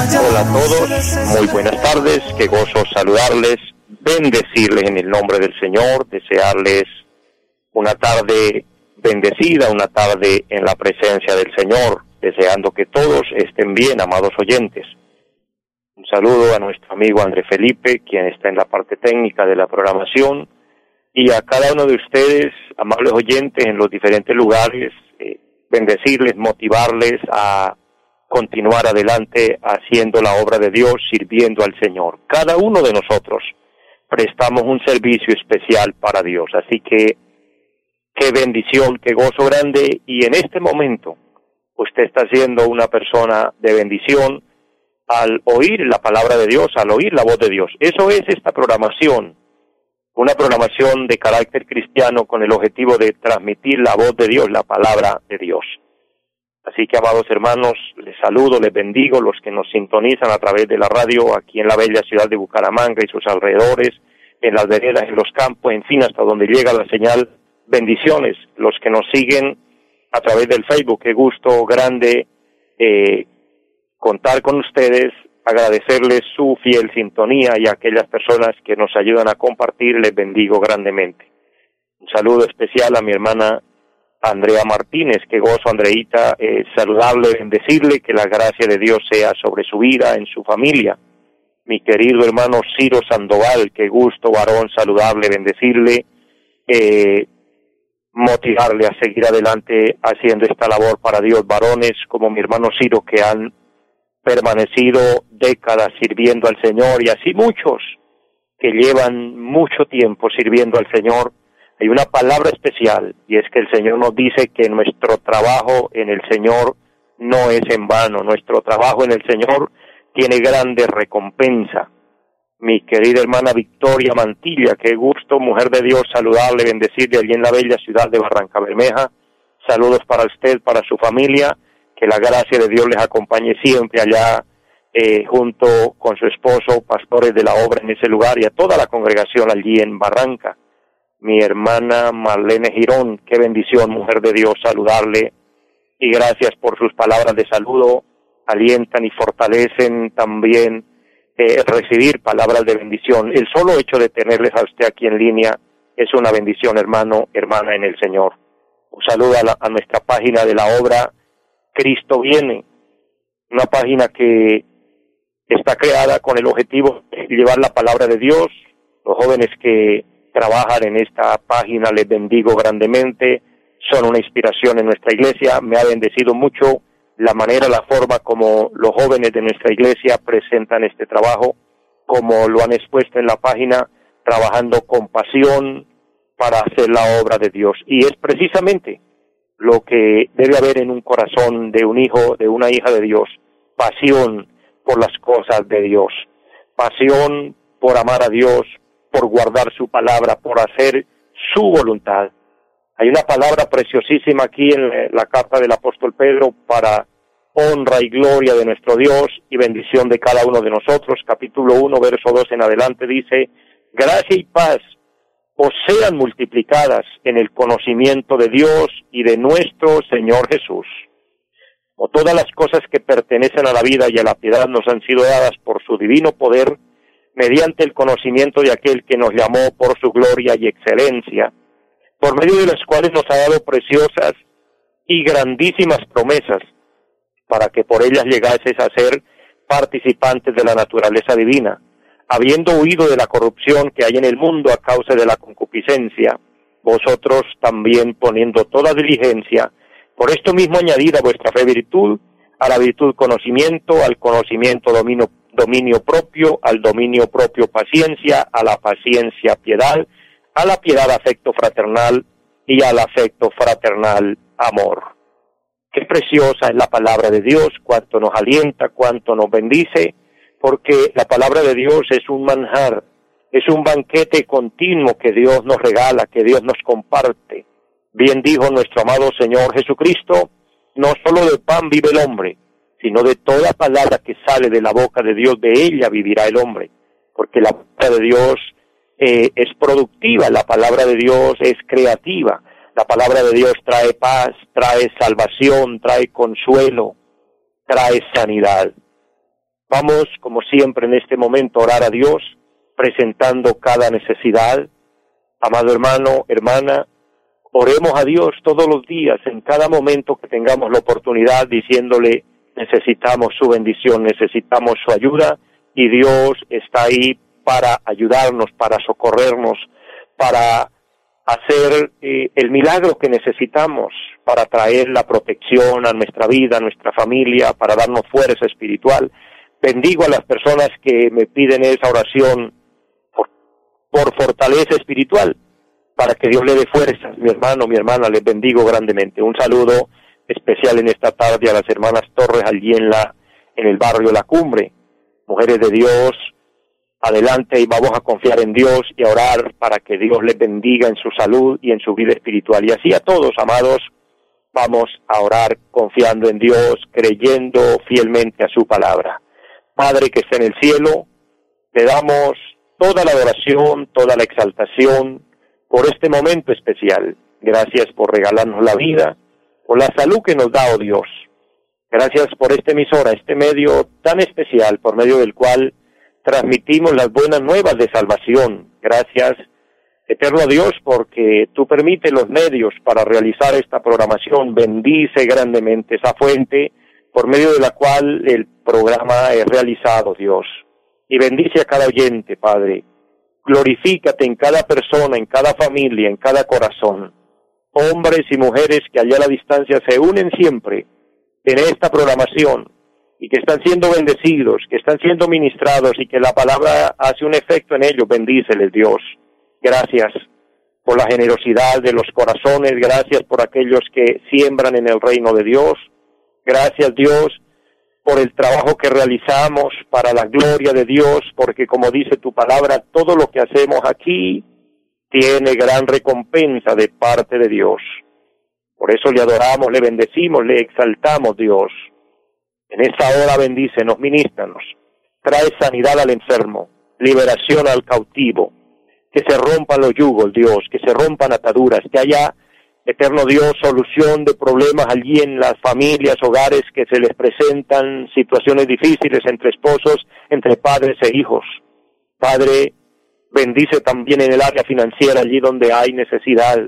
Hola a todos, muy buenas tardes, qué gozo saludarles, bendecirles en el nombre del Señor, desearles una tarde bendecida, una tarde en la presencia del Señor, deseando que todos estén bien, amados oyentes. Un saludo a nuestro amigo André Felipe, quien está en la parte técnica de la programación, y a cada uno de ustedes, amables oyentes, en los diferentes lugares, eh, bendecirles, motivarles a continuar adelante haciendo la obra de Dios, sirviendo al Señor. Cada uno de nosotros prestamos un servicio especial para Dios. Así que qué bendición, qué gozo grande. Y en este momento usted está siendo una persona de bendición al oír la palabra de Dios, al oír la voz de Dios. Eso es esta programación, una programación de carácter cristiano con el objetivo de transmitir la voz de Dios, la palabra de Dios. Así que, amados hermanos, les saludo, les bendigo, los que nos sintonizan a través de la radio aquí en la bella ciudad de Bucaramanga y sus alrededores, en las veredas, en los campos, en fin, hasta donde llega la señal. Bendiciones, los que nos siguen a través del Facebook. Qué gusto grande eh, contar con ustedes, agradecerles su fiel sintonía y a aquellas personas que nos ayudan a compartir, les bendigo grandemente. Un saludo especial a mi hermana Andrea Martínez. Qué gozo, Andreita, eh, bendecirle, que la gracia de Dios sea sobre su vida, en su familia. Mi querido hermano Ciro Sandoval, qué gusto, varón, saludable, bendecirle, eh, motivarle a seguir adelante haciendo esta labor para Dios, varones como mi hermano Ciro, que han permanecido décadas sirviendo al Señor y así muchos que llevan mucho tiempo sirviendo al Señor hay una palabra especial y es que el Señor nos dice que nuestro trabajo en el Señor no es en vano, nuestro trabajo en el Señor tiene grande recompensa. Mi querida hermana Victoria Mantilla, qué gusto, mujer de Dios, saludable, bendecirle allí en la bella ciudad de Barranca Bermeja. Saludos para usted, para su familia, que la gracia de Dios les acompañe siempre allá eh, junto con su esposo, pastores de la obra en ese lugar y a toda la congregación allí en Barranca mi hermana Marlene Girón. Qué bendición, mujer de Dios, saludarle y gracias por sus palabras de saludo. Alientan y fortalecen también eh, recibir palabras de bendición. El solo hecho de tenerles a usted aquí en línea es una bendición, hermano, hermana en el Señor. Un saludo a, a nuestra página de la obra Cristo viene, una página que está creada con el objetivo de llevar la palabra de Dios, los jóvenes que trabajan en esta página, les bendigo grandemente, son una inspiración en nuestra iglesia, me ha bendecido mucho la manera, la forma como los jóvenes de nuestra iglesia presentan este trabajo, como lo han expuesto en la página, trabajando con pasión para hacer la obra de Dios. Y es precisamente lo que debe haber en un corazón de un hijo, de una hija de Dios, pasión por las cosas de Dios, pasión por amar a Dios, por guardar su palabra, por hacer su voluntad. Hay una palabra preciosísima aquí en la carta del apóstol Pedro para honra y gloria de nuestro Dios y bendición de cada uno de nosotros. Capítulo 1, verso 2 en adelante dice, gracia y paz os sean multiplicadas en el conocimiento de Dios y de nuestro Señor Jesús. O todas las cosas que pertenecen a la vida y a la piedad nos han sido dadas por su divino poder, mediante el conocimiento de aquel que nos llamó por su gloria y excelencia, por medio de las cuales nos ha dado preciosas y grandísimas promesas, para que por ellas llegases a ser participantes de la naturaleza divina, habiendo huido de la corrupción que hay en el mundo a causa de la concupiscencia, vosotros también poniendo toda diligencia, por esto mismo añadid a vuestra fe virtud, a la virtud conocimiento, al conocimiento dominio dominio propio, al dominio propio paciencia, a la paciencia piedad, a la piedad afecto fraternal y al afecto fraternal amor. Qué preciosa es la palabra de Dios, cuánto nos alienta, cuánto nos bendice, porque la palabra de Dios es un manjar, es un banquete continuo que Dios nos regala, que Dios nos comparte. Bien dijo nuestro amado Señor Jesucristo, no solo de pan vive el hombre, sino de toda palabra que sale de la boca de Dios, de ella vivirá el hombre, porque la palabra de Dios eh, es productiva, la palabra de Dios es creativa, la palabra de Dios trae paz, trae salvación, trae consuelo, trae sanidad. Vamos, como siempre en este momento, a orar a Dios, presentando cada necesidad. Amado hermano, hermana, oremos a Dios todos los días, en cada momento que tengamos la oportunidad, diciéndole, necesitamos su bendición, necesitamos su ayuda, y Dios está ahí para ayudarnos, para socorrernos, para hacer eh, el milagro que necesitamos para traer la protección a nuestra vida, a nuestra familia, para darnos fuerza espiritual. Bendigo a las personas que me piden esa oración por, por fortaleza espiritual, para que Dios le dé fuerzas. Mi hermano, mi hermana, les bendigo grandemente. Un saludo especial en esta tarde a las hermanas Torres allí en la en el barrio La Cumbre. Mujeres de Dios, adelante y vamos a confiar en Dios y a orar para que Dios les bendiga en su salud y en su vida espiritual. Y así a todos, amados, vamos a orar confiando en Dios, creyendo fielmente a su palabra. Padre que está en el cielo, te damos toda la adoración, toda la exaltación por este momento especial. Gracias por regalarnos la vida, por la salud que nos da, oh Dios. Gracias por esta emisora, este medio tan especial por medio del cual transmitimos las buenas nuevas de salvación. Gracias, eterno Dios, porque tú permites los medios para realizar esta programación. Bendice grandemente esa fuente por medio de la cual el programa es realizado, Dios. Y bendice a cada oyente, Padre. Glorifícate en cada persona, en cada familia, en cada corazón. Hombres y mujeres que allá a la distancia se unen siempre en esta programación y que están siendo bendecidos, que están siendo ministrados y que la palabra hace un efecto en ellos, bendíceles Dios. Gracias por la generosidad de los corazones, gracias por aquellos que siembran en el reino de Dios, gracias Dios por el trabajo que realizamos para la gloria de Dios, porque como dice tu palabra, todo lo que hacemos aquí tiene gran recompensa de parte de Dios. Por eso le adoramos, le bendecimos, le exaltamos, Dios. En esta hora bendícenos, ministranos, trae sanidad al enfermo, liberación al cautivo, que se rompan los yugos, Dios, que se rompan ataduras, que haya, eterno Dios, solución de problemas allí en las familias, hogares que se les presentan situaciones difíciles entre esposos, entre padres e hijos. Padre, bendice también en el área financiera allí donde hay necesidad.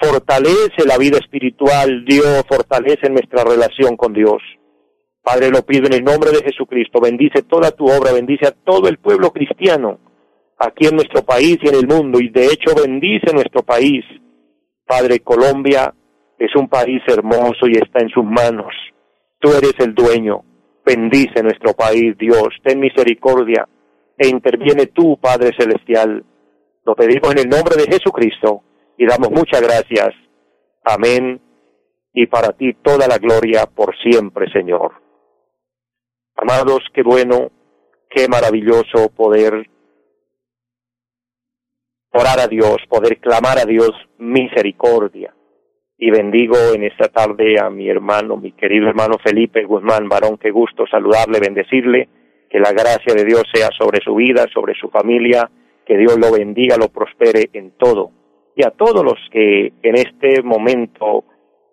Fortalece la vida espiritual, Dios, fortalece nuestra relación con Dios. Padre, lo pido en el nombre de Jesucristo. Bendice toda tu obra, bendice a todo el pueblo cristiano aquí en nuestro país y en el mundo. Y de hecho bendice nuestro país. Padre, Colombia es un país hermoso y está en sus manos. Tú eres el dueño. Bendice nuestro país, Dios. Ten misericordia e interviene tú, Padre Celestial. Lo pedimos en el nombre de Jesucristo y damos muchas gracias. Amén. Y para ti toda la gloria por siempre, Señor. Amados, qué bueno, qué maravilloso poder orar a Dios, poder clamar a Dios misericordia. Y bendigo en esta tarde a mi hermano, mi querido hermano Felipe Guzmán, varón, qué gusto saludarle, bendecirle, que la gracia de Dios sea sobre su vida, sobre su familia, que Dios lo bendiga, lo prospere en todo. Y a todos los que en este momento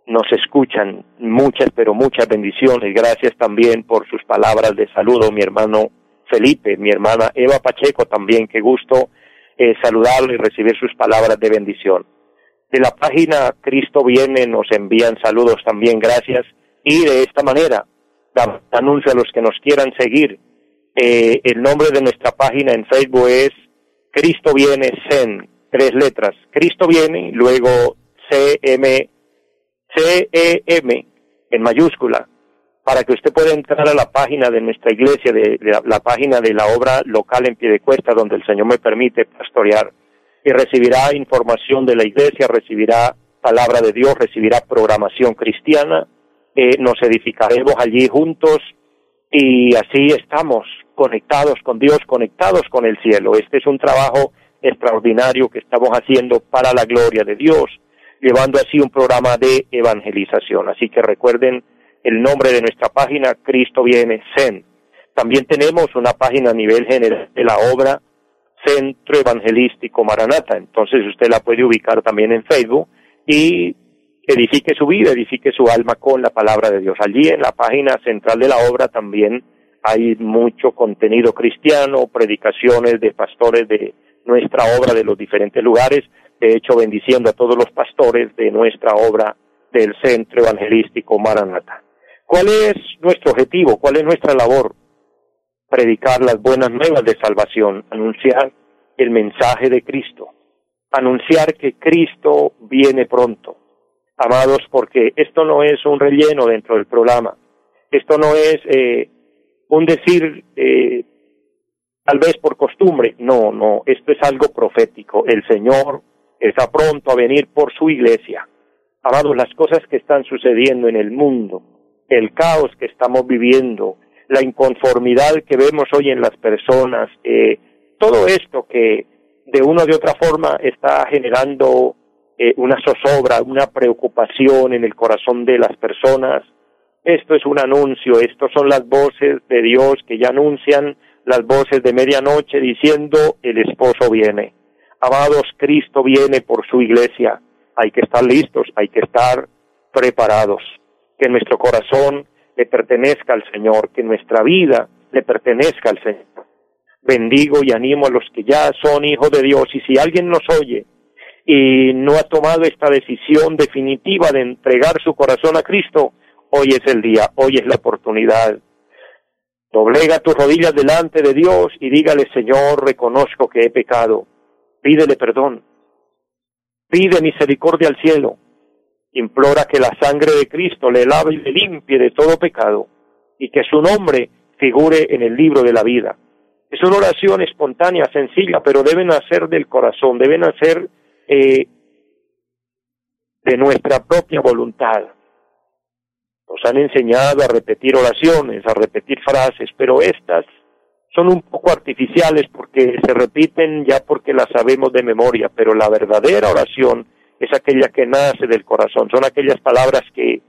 nos escuchan. Muchas, pero muchas bendiciones. Gracias también por sus palabras de saludo, mi hermano Felipe, mi hermana Eva Pacheco también. Qué gusto eh, saludarlo y recibir sus palabras de bendición. De la página Cristo Viene nos envían saludos también, gracias. Y de esta manera, anuncio a los que nos quieran seguir. Eh, el nombre de nuestra página en Facebook es Cristo Viene Zen, tres letras. Cristo Viene, luego CM CEM en mayúscula, para que usted pueda entrar a la página de nuestra iglesia, de, la, página de la obra local en pie de cuesta, donde el Señor me permite pastorear, y recibirá información de la iglesia, recibirá palabra de Dios, recibirá programación cristiana, eh, nos edificaremos allí juntos y así estamos conectados con Dios, conectados con el cielo. Este es un trabajo extraordinario que estamos haciendo para la gloria de Dios, llevando así un programa de evangelización. Así que recuerden el nombre de nuestra página, Cristo viene, CEN. También tenemos una página a nivel general de la obra Centro Evangelístico Maranata. Entonces usted la puede ubicar también en Facebook y edifique su vida, edifique su alma con la palabra de Dios. Allí en la página central de la obra también hay mucho contenido cristiano, predicaciones de pastores de nuestra obra de los diferentes lugares, de hecho bendiciendo a todos los pastores de nuestra obra del Centro Evangelístico Maranata. ¿Cuál es nuestro objetivo? ¿Cuál es nuestra labor? Predicar las buenas nuevas de salvación, anunciar el mensaje de Cristo, anunciar que Cristo viene pronto, amados, porque esto no es un relleno dentro del programa, esto no es eh, un decir eh, tal vez por costumbre, no, no, esto es algo profético, el Señor está pronto a venir por su iglesia. Amados, las cosas que están sucediendo en el mundo, el caos que estamos viviendo, la inconformidad que vemos hoy en las personas, eh, todo esto que de una o de otra forma está generando eh, una zozobra, una preocupación en el corazón de las personas. Esto es un anuncio, estos son las voces de Dios que ya anuncian las voces de medianoche diciendo el esposo viene. Amados, Cristo viene por su iglesia. Hay que estar listos, hay que estar preparados. Que nuestro corazón le pertenezca al Señor, que nuestra vida le pertenezca al Señor. Bendigo y animo a los que ya son hijos de Dios y si alguien nos oye y no ha tomado esta decisión definitiva de entregar su corazón a Cristo, hoy es el día, hoy es la oportunidad. Doblega tus rodillas delante de Dios y dígale, Señor, reconozco que he pecado. Pídele perdón. Pide misericordia al cielo. Implora que la sangre de Cristo le lave y le limpie de todo pecado y que su nombre figure en el libro de la vida. Es una oración espontánea, sencilla, pero deben hacer del corazón, deben hacer eh, de nuestra propia voluntad. Nos han enseñado a repetir oraciones, a repetir frases, pero estas son un poco artificiales porque se repiten ya porque las sabemos de memoria, pero la verdadera oración es aquella que nace del corazón, son aquellas palabras que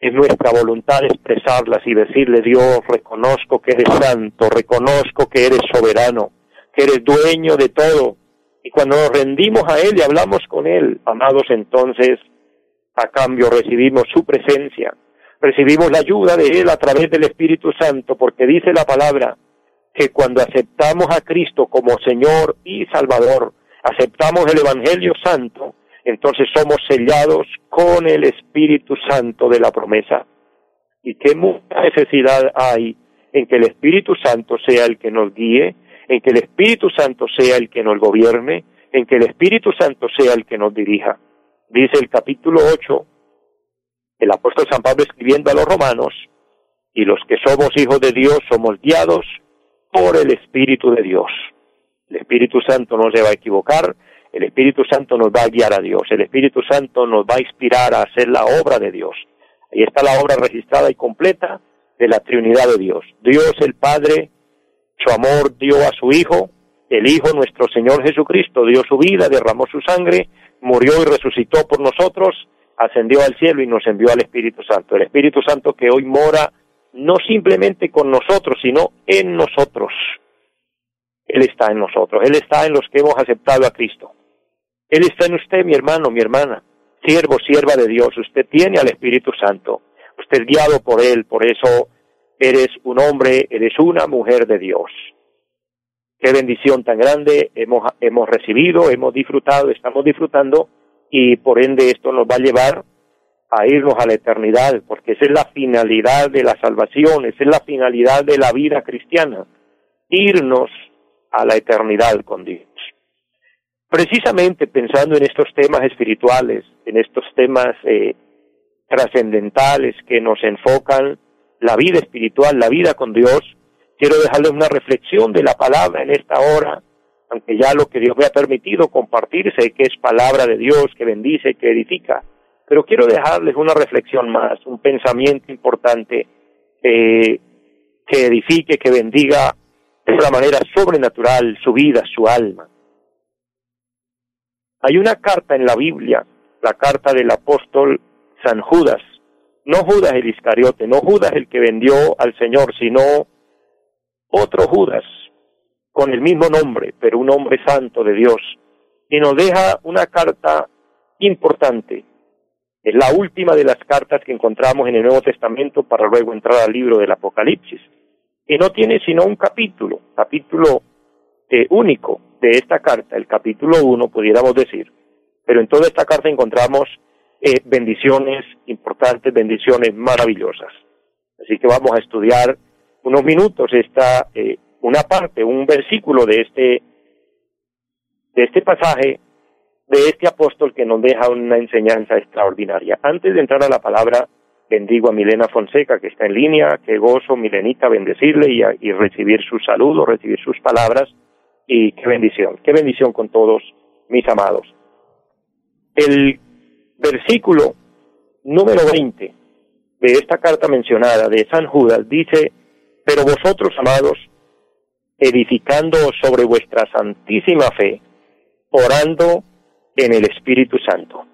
es nuestra voluntad expresarlas y decirle Dios, reconozco que eres santo, reconozco que eres soberano, que eres dueño de todo, y cuando nos rendimos a Él y hablamos con Él, amados, entonces a cambio recibimos su presencia, recibimos la ayuda de Él a través del Espíritu Santo, porque dice la palabra que cuando aceptamos a Cristo como Señor y Salvador, aceptamos el Evangelio Santo, entonces somos sellados con el Espíritu Santo de la promesa. Y qué mucha necesidad hay en que el Espíritu Santo sea el que nos guíe, en que el Espíritu Santo sea el que nos gobierne, en que el Espíritu Santo sea el que nos dirija. Dice el capítulo 8, el apóstol San Pablo escribiendo a los romanos, y los que somos hijos de Dios somos guiados por el Espíritu de Dios. El Espíritu Santo no se va a equivocar, el Espíritu Santo nos va a guiar a Dios, el Espíritu Santo nos va a inspirar a hacer la obra de Dios. Ahí está la obra registrada y completa de la Trinidad de Dios. Dios el Padre su amor dio a su Hijo, el Hijo nuestro Señor Jesucristo dio su vida, derramó su sangre, murió y resucitó por nosotros, ascendió al cielo y nos envió al Espíritu Santo. El Espíritu Santo que hoy mora no simplemente con nosotros, sino en nosotros. Él está en nosotros, Él está en los que hemos aceptado a Cristo. Él está en usted, mi hermano, mi hermana, siervo, sierva de Dios. Usted tiene al Espíritu Santo. Usted es guiado por Él, por eso eres un hombre, eres una mujer de Dios. Qué bendición tan grande hemos, hemos recibido, hemos disfrutado, estamos disfrutando y por ende esto nos va a llevar a irnos a la eternidad, porque esa es la finalidad de la salvación, esa es la finalidad de la vida cristiana, irnos a la eternidad con Dios. Precisamente pensando en estos temas espirituales, en estos temas eh, trascendentales que nos enfocan la vida espiritual, la vida con Dios, quiero dejarles una reflexión de la palabra en esta hora, aunque ya lo que Dios me ha permitido compartir, sé que es palabra de Dios que bendice, que edifica. Pero quiero dejarles una reflexión más, un pensamiento importante que edifique, que bendiga de una manera sobrenatural su vida, su alma. Hay una carta en la Biblia, la carta del apóstol San Judas, no Judas el Iscariote, no Judas el que vendió al Señor, sino otro Judas, con el mismo nombre, pero un hombre santo de Dios, y nos deja una carta importante. Es la última de las cartas que encontramos en el Nuevo Testamento para luego entrar al libro del Apocalipsis y no tiene sino un capítulo, capítulo eh, único de esta carta, el capítulo uno, pudiéramos decir, pero en toda esta carta encontramos eh, bendiciones importantes, bendiciones maravillosas. Así que vamos a estudiar unos minutos esta eh, una parte, un versículo de este de este pasaje de este apóstol que nos deja una enseñanza extraordinaria. Antes de entrar a la palabra, bendigo a Milena Fonseca, que está en línea, que gozo, Milenita, bendecirle y, y recibir su saludo, recibir sus palabras, y qué bendición, qué bendición con todos mis amados. El versículo número 20 de esta carta mencionada de San Judas dice, pero vosotros, amados, edificando sobre vuestra santísima fe, orando en el Espíritu Santo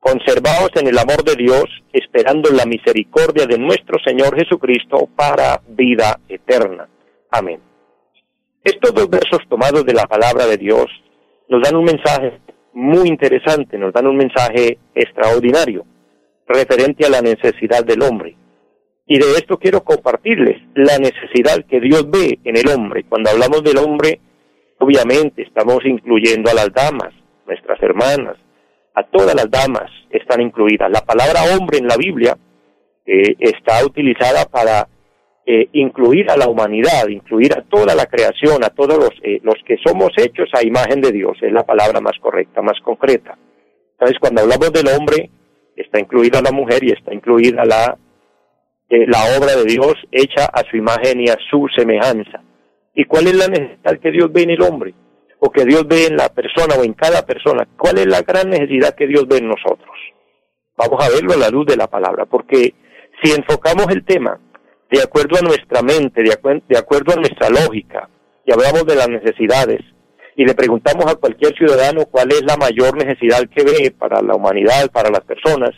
Conservaos en el amor de Dios, esperando la misericordia de nuestro Señor Jesucristo para vida eterna. Amén. Estos dos versos tomados de la palabra de Dios nos dan un mensaje muy interesante, nos dan un mensaje extraordinario referente a la necesidad del hombre. Y de esto quiero compartirles la necesidad que Dios ve en el hombre. Cuando hablamos del hombre, obviamente estamos incluyendo a las damas, nuestras hermanas, a todas las damas están incluidas. La palabra hombre en la Biblia eh, está utilizada para eh, incluir a la humanidad, incluir a toda la creación, a todos los, eh, los que somos hechos a imagen de Dios, es la palabra más correcta, más concreta. Entonces, cuando hablamos del hombre, está incluida la mujer y está incluida la, la obra de Dios hecha a su imagen y a su semejanza. ¿Y cuál es la necesidad que Dios ve en el hombre? o que Dios ve en la persona o en cada persona, ¿cuál es la gran necesidad que Dios ve en nosotros? Vamos a verlo a la luz de la palabra, porque si enfocamos el tema de acuerdo a nuestra mente, de, acuerdo a nuestra lógica, y hablamos de las necesidades, y le preguntamos a cualquier ciudadano cuál es la mayor necesidad que ve para la humanidad, para las personas,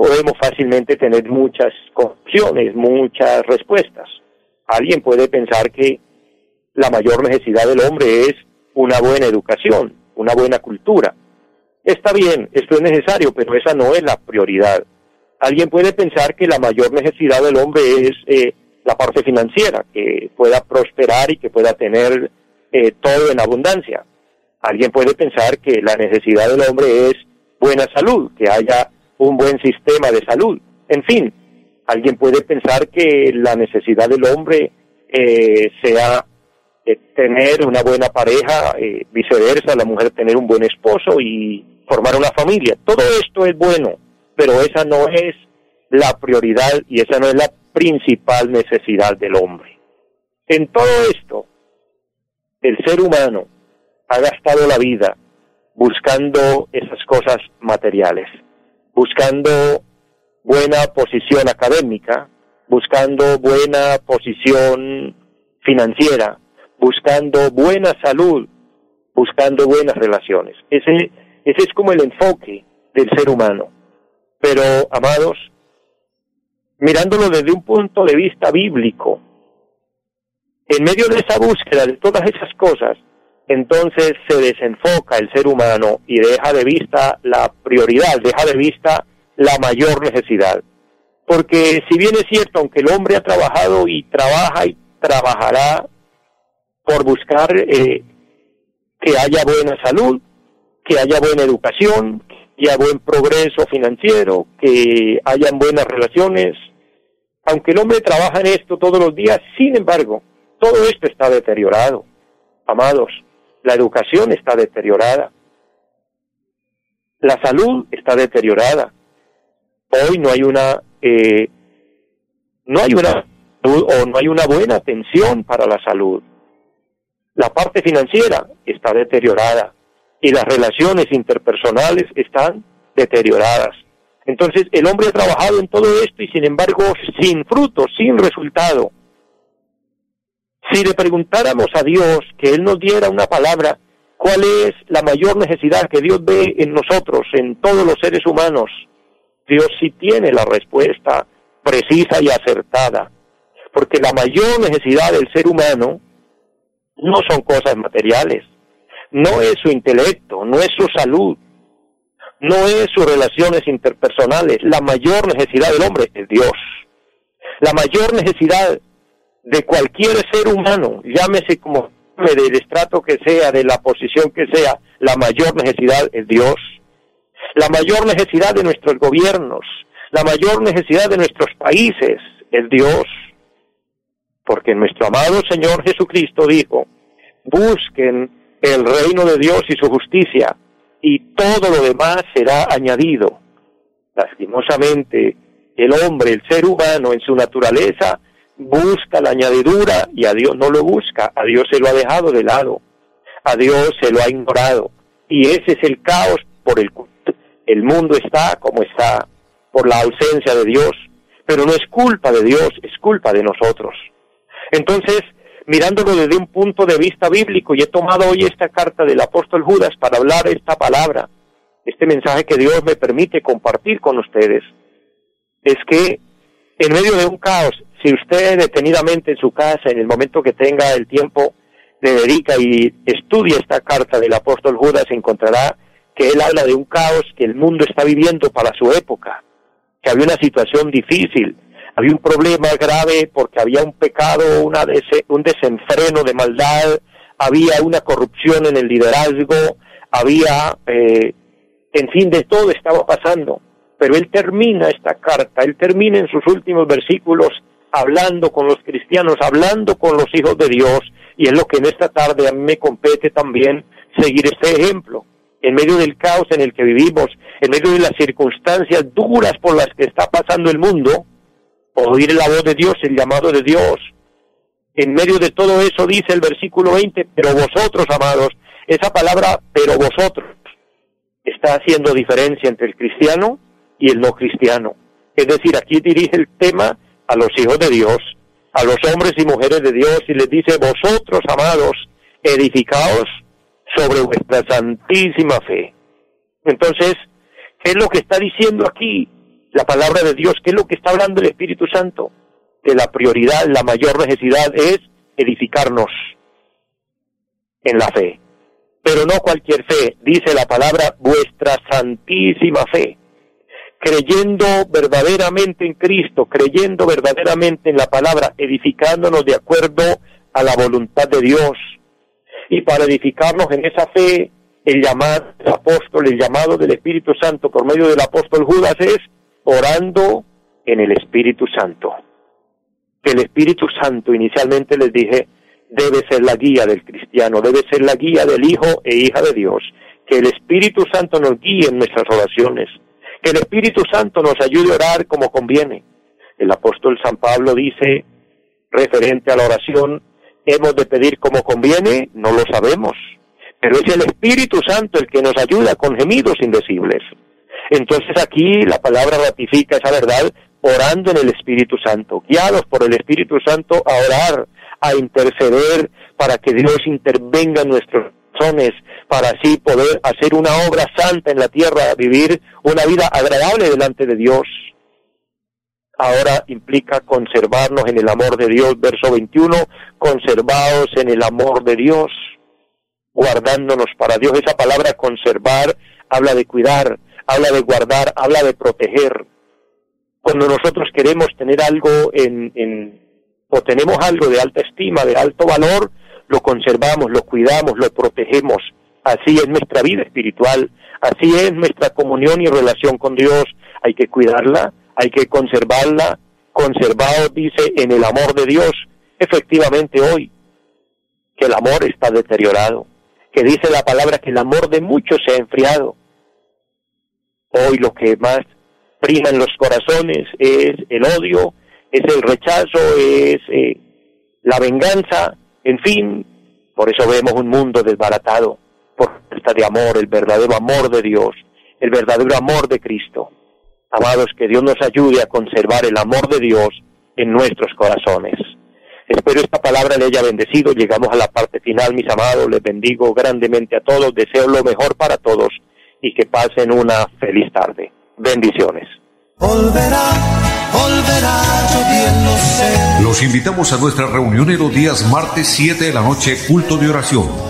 podemos fácilmente tener muchas opciones, muchas respuestas. Alguien puede pensar que la mayor necesidad del hombre es una buena educación, una buena cultura. Está bien, esto es necesario, pero esa no es la prioridad. Alguien puede pensar que la mayor necesidad del hombre es eh, la parte financiera, que pueda prosperar y que pueda tener eh, todo en abundancia. Alguien puede pensar que la necesidad del hombre es buena salud, que haya un buen sistema de salud. En fin, alguien puede pensar que la necesidad del hombre eh, sea tener una buena pareja, eh, viceversa, la mujer tener un buen esposo y formar una familia. Todo esto es bueno, pero esa no es la prioridad y esa no es la principal necesidad del hombre. En todo esto, el ser humano ha gastado la vida buscando esas cosas materiales, buscando buena posición académica, buscando buena posición financiera, buscando buena salud, buscando buenas relaciones. Ese, es como el enfoque del ser humano. Pero, amados, mirándolo desde un punto de vista bíblico, en medio de esa búsqueda de todas esas cosas, entonces se desenfoca el ser humano y deja de vista la prioridad, deja de vista la mayor necesidad. Porque si bien es cierto, aunque el hombre ha trabajado y trabaja y trabajará por buscar eh, que haya buena salud, que haya buena educación, que haya buen progreso financiero, que hayan buenas relaciones. Aunque el hombre trabaja en esto todos los días, sin embargo, todo esto está deteriorado. Amados, la educación está deteriorada. La salud está deteriorada. Hoy no hay una eh, no hay una o no hay una buena atención para la salud. La parte financiera está deteriorada y las relaciones interpersonales están deterioradas. Entonces el hombre ha trabajado en todo esto y sin embargo sin fruto, sin resultado. Si le preguntáramos a Dios que Él nos diera una palabra, ¿cuál es la mayor necesidad que Dios ve en nosotros, en todos los seres humanos? Dios sí tiene la respuesta precisa y acertada, porque la mayor necesidad del ser humano no son cosas materiales, no es su intelecto, no es su salud, no es sus relaciones interpersonales. La mayor necesidad del hombre es Dios. La mayor necesidad de cualquier ser humano, llámese como del estrato que sea, de la posición que sea, la mayor necesidad es Dios. La mayor necesidad de nuestros gobiernos, la mayor necesidad de nuestros países es Dios. Porque nuestro amado Señor Jesucristo dijo, busquen el reino de Dios y su justicia, y todo lo demás será añadido. Lastimosamente, el hombre, el ser humano en su naturaleza, busca la añadidura y a Dios no lo busca, a Dios se lo ha dejado de lado, a Dios se lo ha ignorado. Y ese es el caos por el el mundo está como está, por la ausencia de Dios. Pero no es culpa de Dios, es culpa de nosotros. Entonces, mirándolo desde un punto de vista bíblico, y he tomado hoy esta carta del apóstol Judas para hablar esta palabra, este mensaje que Dios me permite compartir con ustedes, es que en medio de un caos, si usted detenidamente en su casa, en el momento que tenga el tiempo, le dedica y estudia esta carta del apóstol Judas, encontrará que él habla de un caos que el mundo está viviendo para su época, que había una situación difícil, había un problema grave porque había un pecado, una un desenfreno de maldad, había una corrupción en el liderazgo, había, eh, en fin, de todo estaba pasando. Pero él termina esta carta, él termina en sus últimos versículos hablando con los cristianos, hablando con los hijos de Dios, y es lo que en esta tarde a mí me compete también seguir este ejemplo. En medio del caos en el que vivimos, en medio de las circunstancias duras por las que está pasando el mundo, oír la voz de Dios, el llamado de Dios. En medio de todo eso dice el versículo 20, pero vosotros, amados, esa palabra, pero vosotros, está haciendo diferencia entre el cristiano y el no cristiano. Es decir, aquí dirige el tema a los hijos de Dios, a los hombres y mujeres de Dios, y les dice, vosotros, amados, edificaos sobre vuestra santísima fe. Entonces, ¿qué es lo que está diciendo aquí? la palabra de Dios, ¿qué es lo que está hablando el Espíritu Santo? Que la prioridad, la mayor necesidad es edificarnos en la fe. Pero no cualquier fe, dice la palabra, vuestra santísima fe. Creyendo verdaderamente en Cristo, creyendo verdaderamente en la palabra, edificándonos de acuerdo a la voluntad de Dios. Y para edificarnos en esa fe, el llamado del apóstol, el llamado del Espíritu Santo por medio del apóstol Judas es orando en el Espíritu Santo. Que el Espíritu Santo, inicialmente les dije, debe ser la guía del cristiano, debe ser la guía del Hijo e hija de Dios. Que el Espíritu Santo nos guíe en nuestras oraciones. Que el Espíritu Santo nos ayude a orar como conviene. El apóstol San Pablo dice, referente a la oración, hemos de pedir como conviene, no lo sabemos. Pero es el Espíritu Santo el que nos ayuda con gemidos indecibles. Entonces aquí la palabra ratifica esa verdad orando en el Espíritu Santo, guiados por el Espíritu Santo a orar, a interceder para que Dios intervenga en nuestros corazones, para así poder hacer una obra santa en la tierra, vivir una vida agradable delante de Dios. Ahora implica conservarnos en el amor de Dios, verso 21, conservados en el amor de Dios, guardándonos para Dios. Esa palabra conservar habla de cuidar, habla de guardar, habla de proteger. Cuando nosotros queremos tener algo en, o tenemos algo de alta estima, de alto valor, lo conservamos, lo cuidamos, lo protegemos. Así es nuestra vida espiritual, así es nuestra comunión y relación con Dios. Hay que cuidarla, hay que conservarla, conservado, dice, en el amor de Dios. Efectivamente hoy, que el amor está deteriorado, que dice la palabra que el amor de muchos se ha enfriado. Hoy lo que más prima en los corazones es el odio, es el rechazo, es eh, la venganza, en fin, por eso vemos un mundo desbaratado de amor, el verdadero amor de Dios, el verdadero amor de Cristo. Amados, que Dios nos ayude a conservar el amor de Dios en nuestros corazones. Espero esta palabra le haya bendecido. Llegamos a la parte final, mis amados. Les bendigo grandemente a todos. Deseo lo mejor para todos y que pasen una feliz tarde. Bendiciones. Los invitamos a nuestra reunión en los días martes 7 de la noche, culto de oración.